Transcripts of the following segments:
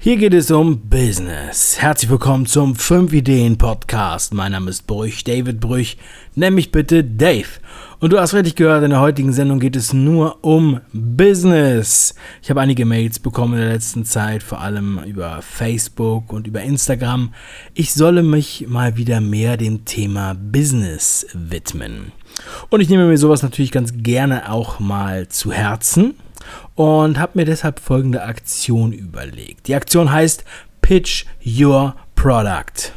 Hier geht es um Business. Herzlich willkommen zum 5 Ideen Podcast. Mein Name ist Brüch, David Brüch. Nenn mich bitte Dave. Und du hast richtig gehört, in der heutigen Sendung geht es nur um Business. Ich habe einige Mails bekommen in der letzten Zeit, vor allem über Facebook und über Instagram. Ich solle mich mal wieder mehr dem Thema Business widmen. Und ich nehme mir sowas natürlich ganz gerne auch mal zu Herzen und habe mir deshalb folgende Aktion überlegt. Die Aktion heißt Pitch Your Product.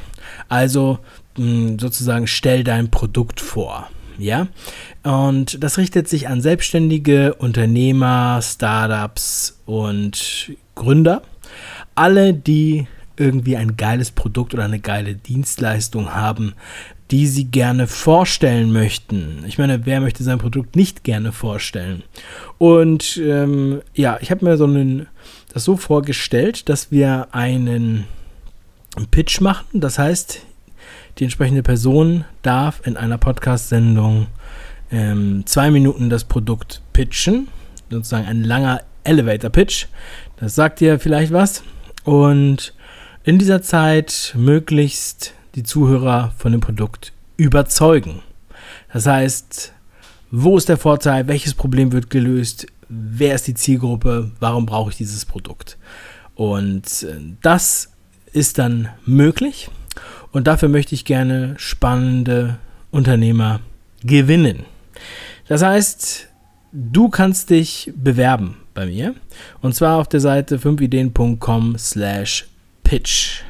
Also hm, sozusagen stell dein Produkt vor. Ja, und das richtet sich an selbstständige Unternehmer, Startups und Gründer. Alle, die irgendwie ein geiles Produkt oder eine geile Dienstleistung haben, die sie gerne vorstellen möchten. Ich meine, wer möchte sein Produkt nicht gerne vorstellen? Und ähm, ja, ich habe mir so einen, das so vorgestellt, dass wir einen Pitch machen. Das heißt, die entsprechende Person darf in einer Podcast-Sendung ähm, zwei Minuten das Produkt pitchen. Sozusagen ein langer Elevator-Pitch. Das sagt dir vielleicht was. Und in dieser Zeit möglichst die Zuhörer von dem Produkt überzeugen. Das heißt, wo ist der Vorteil, welches Problem wird gelöst, wer ist die Zielgruppe, warum brauche ich dieses Produkt. Und äh, das ist dann möglich und dafür möchte ich gerne spannende Unternehmer gewinnen. Das heißt, du kannst dich bewerben bei mir und zwar auf der Seite 5ideen.com slash pitch.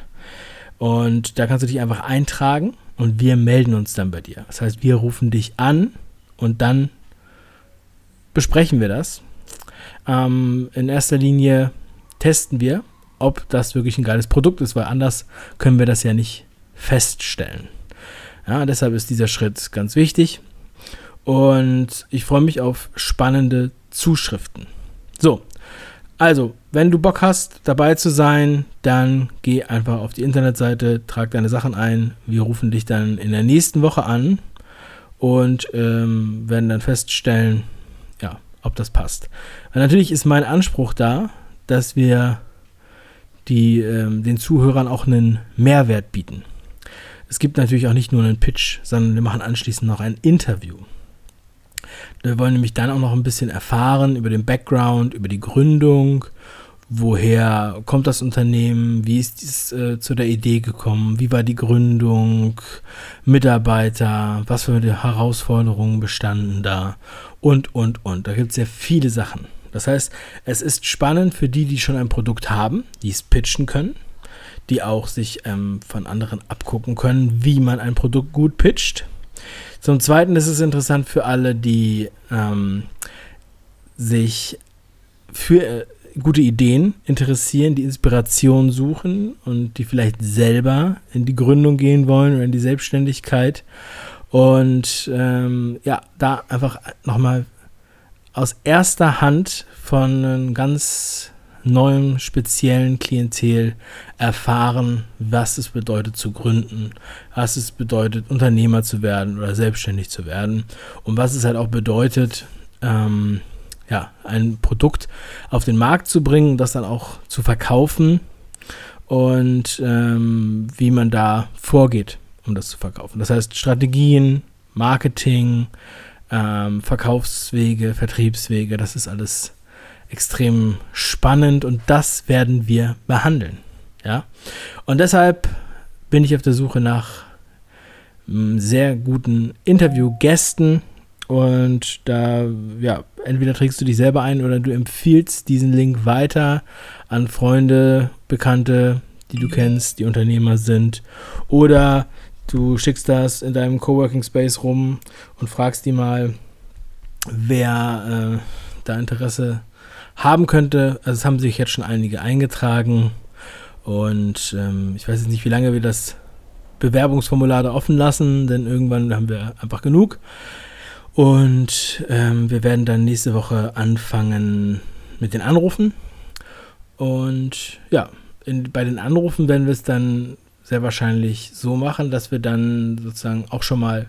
Und da kannst du dich einfach eintragen und wir melden uns dann bei dir. Das heißt, wir rufen dich an und dann besprechen wir das. Ähm, in erster Linie testen wir, ob das wirklich ein geiles Produkt ist, weil anders können wir das ja nicht feststellen. Ja, deshalb ist dieser Schritt ganz wichtig. Und ich freue mich auf spannende Zuschriften. So, also, wenn du Bock hast, dabei zu sein, dann geh einfach auf die Internetseite, trag deine Sachen ein. Wir rufen dich dann in der nächsten Woche an und ähm, werden dann feststellen, ja, ob das passt. Weil natürlich ist mein Anspruch da, dass wir die, ähm, den Zuhörern auch einen Mehrwert bieten. Es gibt natürlich auch nicht nur einen Pitch, sondern wir machen anschließend noch ein Interview. Wir wollen nämlich dann auch noch ein bisschen erfahren über den Background, über die Gründung, woher kommt das Unternehmen, wie ist es äh, zu der Idee gekommen, wie war die Gründung, Mitarbeiter, was für Herausforderungen bestanden da? Und, und, und. Da gibt es ja viele Sachen. Das heißt, es ist spannend für die, die schon ein Produkt haben, die es pitchen können, die auch sich ähm, von anderen abgucken können, wie man ein Produkt gut pitcht zum Zweiten ist es interessant für alle, die ähm, sich für äh, gute Ideen interessieren, die Inspiration suchen und die vielleicht selber in die Gründung gehen wollen oder in die Selbstständigkeit. Und ähm, ja, da einfach nochmal aus erster Hand von einem ganz neuem, speziellen Klientel erfahren, was es bedeutet zu gründen, was es bedeutet, Unternehmer zu werden oder selbstständig zu werden und was es halt auch bedeutet, ähm, ja, ein Produkt auf den Markt zu bringen, das dann auch zu verkaufen und ähm, wie man da vorgeht, um das zu verkaufen. Das heißt Strategien, Marketing, ähm, Verkaufswege, Vertriebswege, das ist alles extrem spannend und das werden wir behandeln. Ja? Und deshalb bin ich auf der Suche nach mm, sehr guten Interviewgästen und da, ja, entweder trägst du dich selber ein oder du empfiehlst diesen Link weiter an Freunde, Bekannte, die du kennst, die Unternehmer sind oder du schickst das in deinem Coworking Space rum und fragst die mal, wer äh, da Interesse hat haben könnte. Also es haben sich jetzt schon einige eingetragen. Und ähm, ich weiß jetzt nicht, wie lange wir das Bewerbungsformular da offen lassen, denn irgendwann haben wir einfach genug. Und ähm, wir werden dann nächste Woche anfangen mit den Anrufen. Und ja, in, bei den Anrufen werden wir es dann sehr wahrscheinlich so machen, dass wir dann sozusagen auch schon mal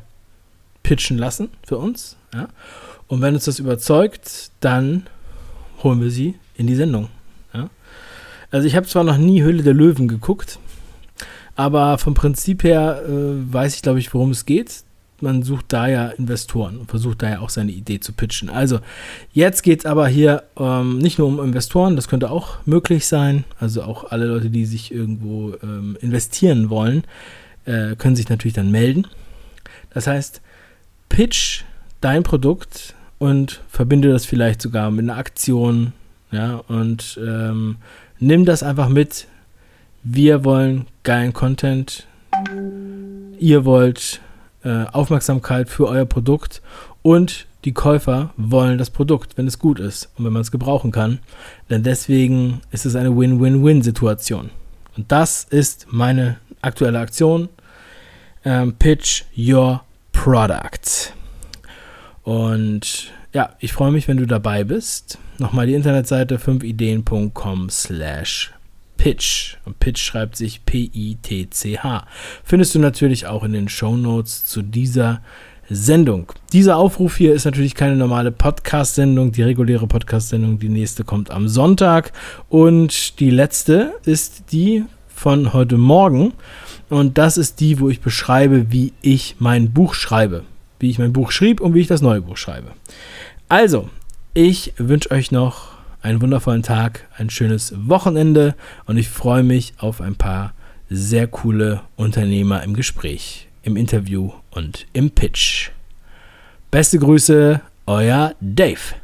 pitchen lassen für uns. Ja? Und wenn uns das überzeugt, dann holen wir sie in die Sendung. Ja? Also ich habe zwar noch nie Höhle der Löwen geguckt, aber vom Prinzip her äh, weiß ich, glaube ich, worum es geht. Man sucht da ja Investoren und versucht da ja auch seine Idee zu pitchen. Also jetzt geht es aber hier ähm, nicht nur um Investoren, das könnte auch möglich sein. Also auch alle Leute, die sich irgendwo ähm, investieren wollen, äh, können sich natürlich dann melden. Das heißt, pitch dein Produkt und verbinde das vielleicht sogar mit einer Aktion, ja, und ähm, nimm das einfach mit. Wir wollen geilen Content. Ihr wollt äh, Aufmerksamkeit für euer Produkt und die Käufer wollen das Produkt, wenn es gut ist und wenn man es gebrauchen kann. Denn deswegen ist es eine Win-Win-Win-Situation. Und das ist meine aktuelle Aktion. Ähm, pitch Your Product. Und ja, ich freue mich, wenn du dabei bist. Nochmal die Internetseite 5ideen.com slash pitch. Und pitch schreibt sich P-I-T-C-H. Findest du natürlich auch in den Show Notes zu dieser Sendung. Dieser Aufruf hier ist natürlich keine normale Podcast-Sendung, die reguläre Podcast-Sendung. Die nächste kommt am Sonntag. Und die letzte ist die von heute Morgen. Und das ist die, wo ich beschreibe, wie ich mein Buch schreibe. Wie ich mein Buch schrieb und wie ich das neue Buch schreibe. Also, ich wünsche euch noch einen wundervollen Tag, ein schönes Wochenende und ich freue mich auf ein paar sehr coole Unternehmer im Gespräch, im Interview und im Pitch. Beste Grüße, euer Dave.